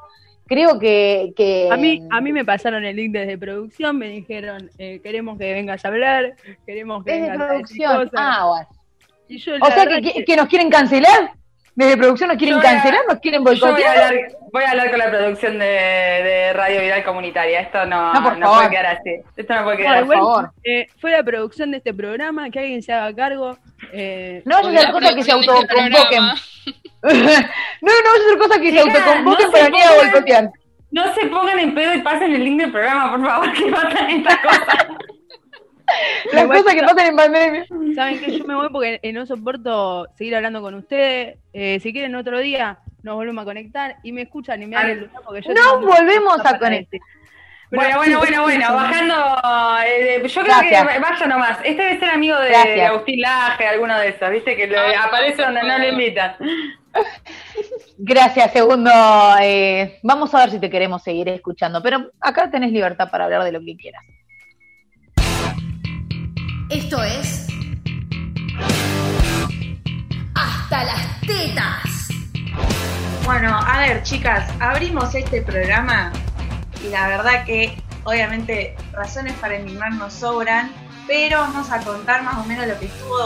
Creo que, que A mí, a mí me pasaron el link desde producción, me dijeron, eh, queremos que vengas a hablar, queremos que desde vengas a decir producción. cosas. Ah, bueno. Y yo, O sea que- que nos quieren cancelar. Desde producción nos quieren Yo cancelar, nos quieren Yo voy a, boicotear. hablar, voy a hablar con la producción de, de Radio Viral Comunitaria. Esto no, No, por no favor. puede quedar así. Esto no puede quedar así. eh, fue la producción de este programa, que alguien se haga cargo. eh, No a hacer cosas que se este autoconvoquen. no, no a hacer cosas que se autoconvoquen no para se venir a pongan- boicotear. No se pongan en pedo y pasen el link del programa, por favor, que pasan estas cosas. Las cosas que pasan en pandemia. ¿Saben qué? Yo me voy porque eh, no soporto seguir hablando con ustedes. Eh, si quieren otro día, nos volvemos a conectar y me escuchan y me dan el lugar porque yo No volvemos a conectar. Bueno, bueno, bueno, bueno, bajando. eh, yo creo Gracias. que vaya nomás. Este debe ser amigo de, Gracias. de Agustín Laje, alguno de esos, ¿viste? Que lo- aparece donde no le invitan. Gracias, segundo. Eh, vamos a ver si te queremos seguir escuchando, pero acá tenés libertad para hablar de lo que quieras. Esto es. Hasta las tetas. Bueno, a ver, chicas, abrimos este programa y la verdad que obviamente razones para indignarnos sobran, pero vamos a contar más o menos lo que estuvo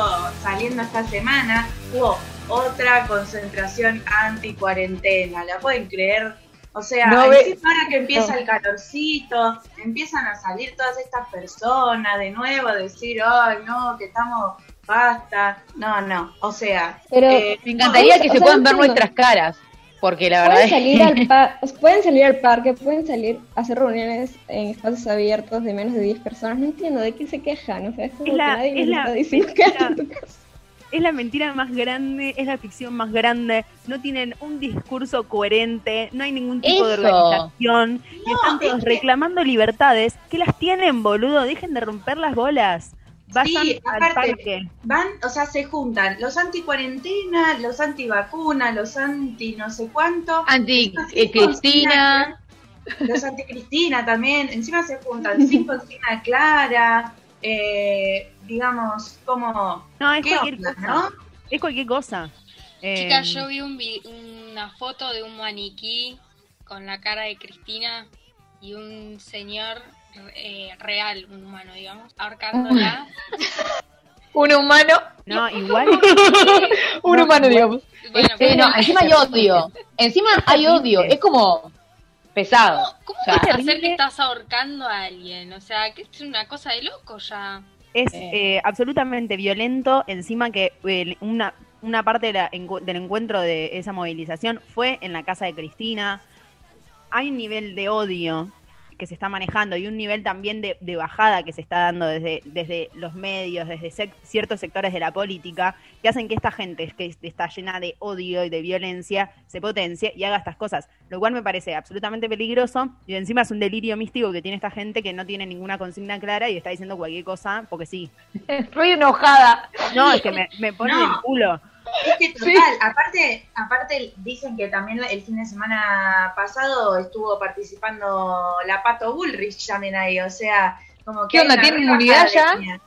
saliendo esta semana. Hubo otra concentración anti-cuarentena, ¿la pueden creer? O sea, No ve- ahora que empieza No. el calorcito, empiezan a salir todas estas personas de nuevo a decir, ay, no, que estamos, basta. No, no, o sea, Pero eh, Me encantaría no, que o se puedan ver entiendo. nuestras caras, porque la verdad Pueden es salir, al pa- pueden salir al parque, pueden salir a hacer reuniones en espacios abiertos de menos de 10 personas. No entiendo de qué se quejan. O sea, es como Es la- que nadie es la está diciendo quédate en tu casa. Es la mentira más grande, es la ficción más grande. No tienen un discurso coherente, no hay ningún tipo de organización. y están es todos que- reclamando libertades. ¿Qué las tienen, boludo? Dejen de romper las bolas. Vayan Sí, al aparte, parque. van, o sea, se juntan los anti-cuarentena, los anti-vacuna, los anti no sé cuánto. anti eh, Cristina. Los anti-Cristina también. Encima se juntan sin consigna clara. Eh, digamos, como. No, es ¿Qué cualquier onda, cosa. no? Es cualquier cosa. Chicas, Eh, yo vi un vi- una foto de un maniquí con la cara de Cristina y un señor eh, real, un humano, digamos, ahorcándola. Un humano, No, igual. un No, humano, igual- digamos. Bueno, pero- no, encima hay odio. Encima hay odio. Es como pesado. ¿Cómo O sea, vas a hacer que estás ahorcando a alguien? O sea, que es una cosa de loco ya. Es Eh. eh, absolutamente violento, encima que eh, una, una parte de la encu- del encuentro de esa movilización fue en la casa de Cristina. Hay un nivel de odio que se está manejando y un nivel también de, de bajada que se está dando desde, desde los medios, desde sec- ciertos sectores de la política, que hacen que esta gente que está llena de odio y de violencia se potencie y haga estas cosas, lo cual me parece absolutamente peligroso y encima es un delirio místico que tiene esta gente que no tiene ninguna consigna clara y está diciendo cualquier cosa porque sí. estoy enojada. No, es que me, me pone No. el culo. Es que total, aparte, aparte dicen que también el fin de semana pasado estuvo participando la Pato Bullrich también ahí, o sea, como que ¿Qué onda, tiene inmunidad ya? línea.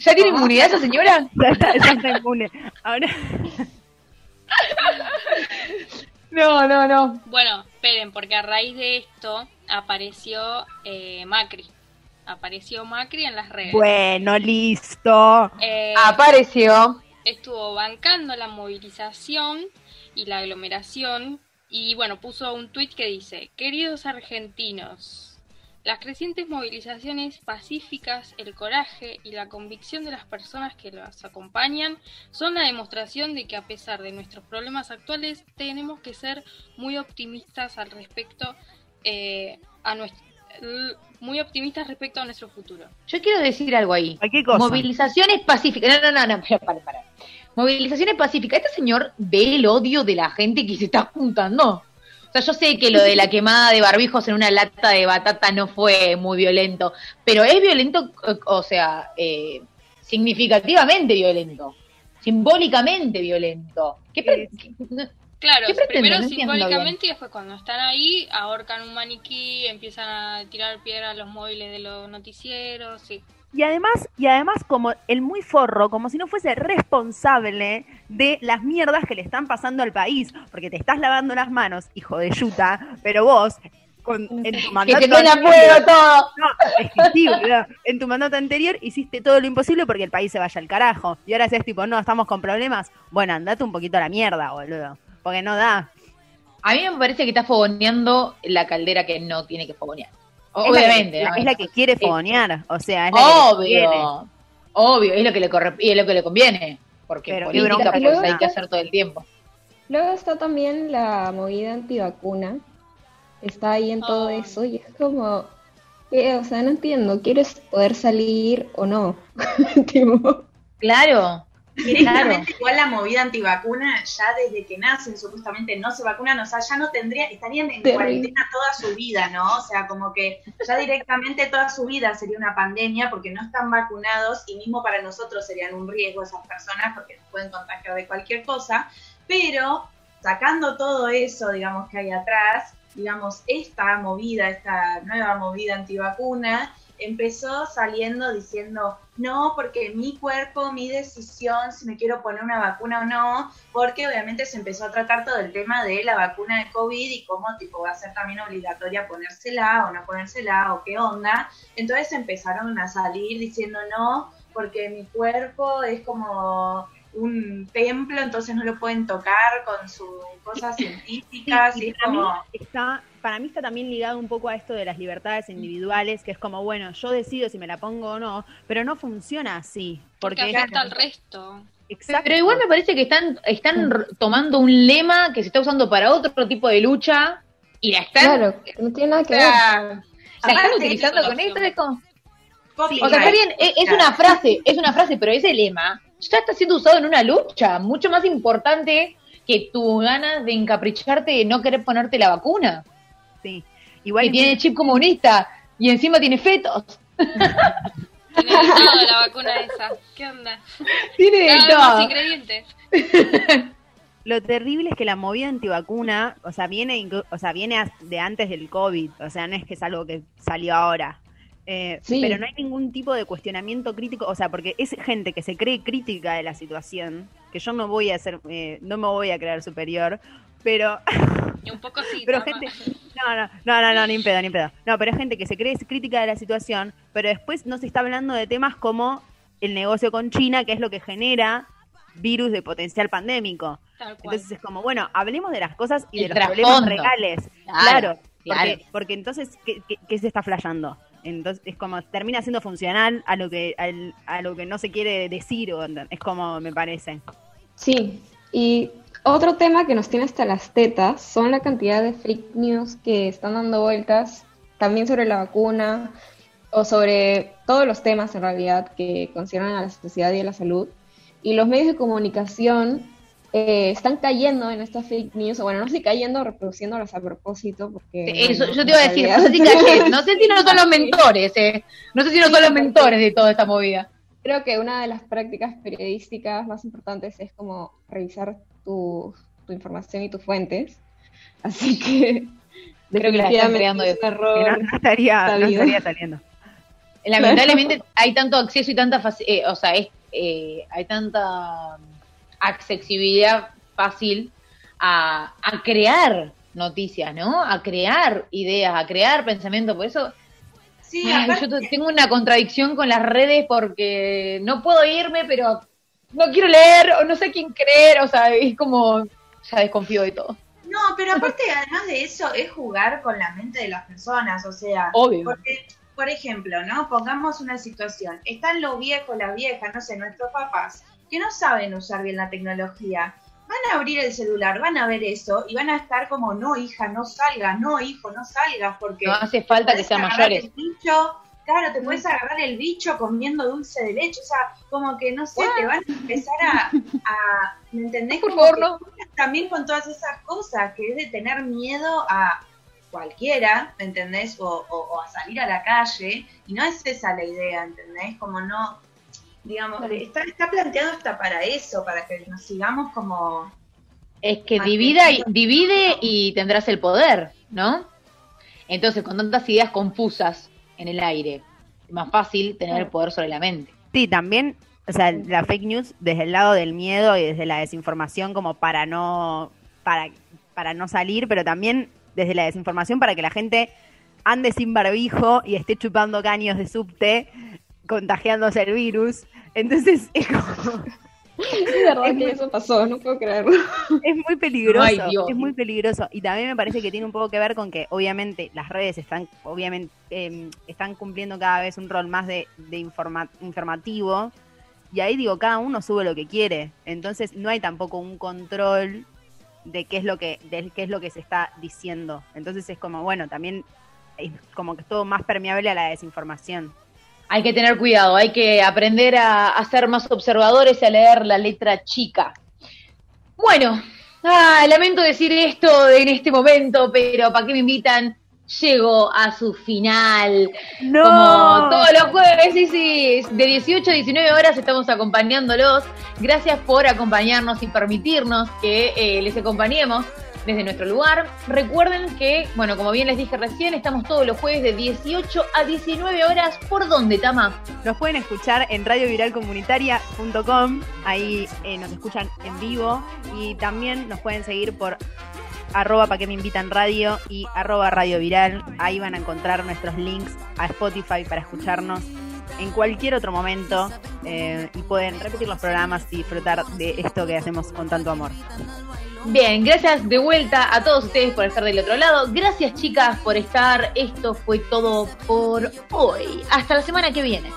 ¿Ya tiene inmunidad esa señora? Ya está, ya está inmune. Ahora, no, no, no. Bueno, esperen, porque a raíz de esto apareció eh, Macri. Apareció Macri en las redes. Bueno, listo. Eh, Apareció. Estuvo bancando la movilización y la aglomeración y bueno, puso un tuit que dice, queridos argentinos, las crecientes movilizaciones pacíficas, el coraje y la convicción de las personas que las acompañan son la demostración de que a pesar de nuestros problemas actuales tenemos que ser muy optimistas al respecto eh, a nuestro muy optimistas respecto a nuestro futuro. Yo quiero decir algo ahí. ¿A qué cosa? Movilizaciones pacíficas. No, no, no, no, para, para, para. Movilizaciones pacíficas. Este señor ve el odio de la gente que se está juntando. O sea, yo sé que lo de la quemada de barbijos en una lata de batata no fue muy violento, pero es violento, o sea, eh, significativamente violento, simbólicamente violento. ¿Qué pre- qué- Claro, primero No simbólicamente y después cuando están ahí ahorcan un maniquí, empiezan a tirar piedra a los móviles de los noticieros, sí. Y además, y además como el muy forro, como si no fuese responsable de las mierdas que le están pasando al país, porque te estás lavando las manos, hijo de yuta, pero vos con, en tu que mandato pone a anterior- todo. No, es que sí, boludo. En tu mandato anterior hiciste todo lo imposible porque el país se vaya al carajo. Y ahora es tipo, no, estamos con problemas. Bueno, andate un poquito a la mierda, boludo. Porque no da. A mí me parece que está fogoneando la caldera que no tiene que fogonear. Es la que- Obviamente. ¿no? es la que quiere fogonear. O sea, es la que quiere. Obvio. Obvio, es lo que le corre, y es lo que le conviene. Porque Pero política bronca pues, que hay que hacer todo el tiempo. Luego está también la movida antivacuna. Está ahí en todo Oh. eso y es como, eh, o sea, no entiendo, ¿quieres poder salir o no? Tipo, Claro. Directamente igual la movida antivacuna, ya desde que nacen supuestamente no se vacunan, o sea, ya no tendría, estarían en Terrible. cuarentena toda su vida, ¿no? O sea, como que ya directamente toda su vida sería una pandemia porque no están vacunados y mismo para nosotros serían un riesgo esas personas porque nos pueden contagiar de cualquier cosa, pero sacando todo eso, digamos, que hay atrás, digamos, esta movida, esta nueva movida antivacuna, empezó saliendo diciendo, no, porque mi cuerpo, mi decisión, si me quiero poner una vacuna o no, porque obviamente se empezó a tratar todo el tema de la vacuna de COVID y cómo tipo va a ser también obligatoria ponérsela o no ponérsela o qué onda. Entonces empezaron a salir diciendo no, porque mi cuerpo es como un templo, entonces no lo pueden tocar con sus cosas científicas Sí, y y es como... está, para mí está también ligado un poco a esto de las libertades individuales, que es como, bueno, yo decido si me la pongo o no, pero no funciona así. Porque Porque, afecta al resto. Exacto. Pero igual me parece que están, están tomando un lema que se está usando para otro tipo de lucha y la están, claro, no tiene nada que ver. la están utilizando es con esto. Es como, o sea, está bien, es, es una frase, es una frase, pero ese lema ya está siendo usado en una lucha mucho más importante que tu ganas de encapricharte de no querer ponerte la vacuna. Sí. Igual que tiene chip comunista y encima tiene fetos. Tiene de todo la vacuna esa. ¿Qué onda? Tiene de Cada vez más todo. ingredientes. Lo terrible es que la movida antivacuna, o sea, viene, inclu- o sea, viene de antes del COVID, o sea, no es que es algo que salió ahora. Eh, Sí. Pero no hay ningún tipo de cuestionamiento crítico, o sea, porque es gente que se cree crítica de la situación, que yo no voy a ser, eh, no me voy a creer superior, pero Y un poco sí. Pero gente, no, no, no, no, no, ni en pedo, ni en pedo. No, pero es gente que se cree crítica de la situación, pero después no se está hablando de temas como el negocio con China, que es lo que genera virus de potencial pandémico. Tal cual. Entonces es como, bueno, hablemos de las cosas y El de los problemas trasfondo. reales. Claro, Claro, claro. Porque, porque entonces, ¿qué, qué, qué se está flayando? Entonces es como, termina siendo funcional a lo que, al- a lo que no se quiere decir, es como me parece. Sí, y otro tema que nos tiene hasta las tetas son la cantidad de fake news que están dando vueltas también sobre la vacuna o sobre todos los temas en realidad que conciernen a la sociedad y a la salud. Y los medios de comunicación eh, están cayendo en estas fake news, o bueno, no sé si cayendo reproduciéndolas a propósito, porque... Eso, yo te iba a decir, no sé si cayé, no sé si no son los mentores, eh. No sé si no son los mentores de toda esta movida. Creo que una de las prácticas periodísticas más importantes es como revisar tu, tu información y tus fuentes. Así que Creo que la están creando es un Que error. no, no estaría, no sabido. estaría saliendo. Lamentablemente hay tanto acceso y tanta eh, o sea, es, eh, hay tanta accesibilidad fácil a, a crear noticias, ¿no? A crear ideas, a crear pensamiento. Por eso Sí, Ay, aparte- yo tengo una contradicción con las redes porque no puedo irme, pero no quiero leer o no sé quién creer, o sea, es como, ya desconfío de todo. No, pero aparte, además de eso, es jugar con la mente de las personas, o sea, Obvio. porque, por ejemplo, ¿no? Pongamos una situación, están los viejos, las viejas, no sé, nuestros papás, que no saben usar bien la tecnología, van a abrir el celular, van a ver eso y van a estar como, no, hija, no salgas, no, hijo, no salgas, porque... No hace falta que sean mayores. el bicho, claro, te puedes agarrar el bicho comiendo dulce de leche, o sea, como que, no sé, te van a empezar a, a ¿me entendés? Por favor, no. también con todas esas cosas, que es de tener miedo a cualquiera, ¿me entendés? O, o- o a salir a la calle, y no es esa la idea, ¿entendés? Como no, digamos, está, está planteado hasta para eso, para que nos sigamos como... Es que divida y, divide y tendrás el poder, ¿no? Entonces, con tantas ideas confusas en el aire, es más fácil tener el poder sobre la mente. Sí, también, o sea, la fake news desde el lado del miedo y desde la desinformación como para no para para no salir, pero también desde la desinformación para que la gente ande sin barbijo y esté chupando caños de subte, contagiándose el virus. Entonces es como Es verdad que eso pasó, no puedo creerlo. es muy peligroso, Ay, Dios. es muy peligroso. Y también me parece que tiene un poco que ver con que obviamente las redes están, obviamente, eh, están cumpliendo cada vez un rol más de, de informa- informativo. Y ahí digo, cada uno sube lo que quiere. Entonces no hay tampoco un control de qué es lo que, de qué es lo que se está diciendo. Entonces es como, bueno, también es como que es todo más permeable a la desinformación. Hay que tener cuidado, hay que aprender a, a ser más observadores y a leer la letra chica. Bueno, ah, lamento decir esto en este momento, pero ¿para qué me invitan? Llego a su final. ¡No! Como todos los jueves, sí, sí. De 18 a 19 horas estamos acompañándolos. Gracias por acompañarnos y permitirnos que eh, les acompañemos desde nuestro lugar. Recuerden que, bueno, como bien les dije recién, estamos todos los jueves de 18 a 19 horas. ¿Por dónde, Tama? Nos pueden escuchar en radioviralcomunitaria.com, ahí eh, nos escuchan en vivo y también nos pueden seguir por arroba pa' que me invitan radio y arroba radio viral. Ahí van a encontrar nuestros links a Spotify para escucharnos en cualquier otro momento eh, y pueden repetir los programas y disfrutar de esto que hacemos con tanto amor. Bien, gracias de vuelta a todos ustedes por estar del otro lado. Gracias, chicas, por estar. Esto fue todo por hoy. Hasta la semana que viene.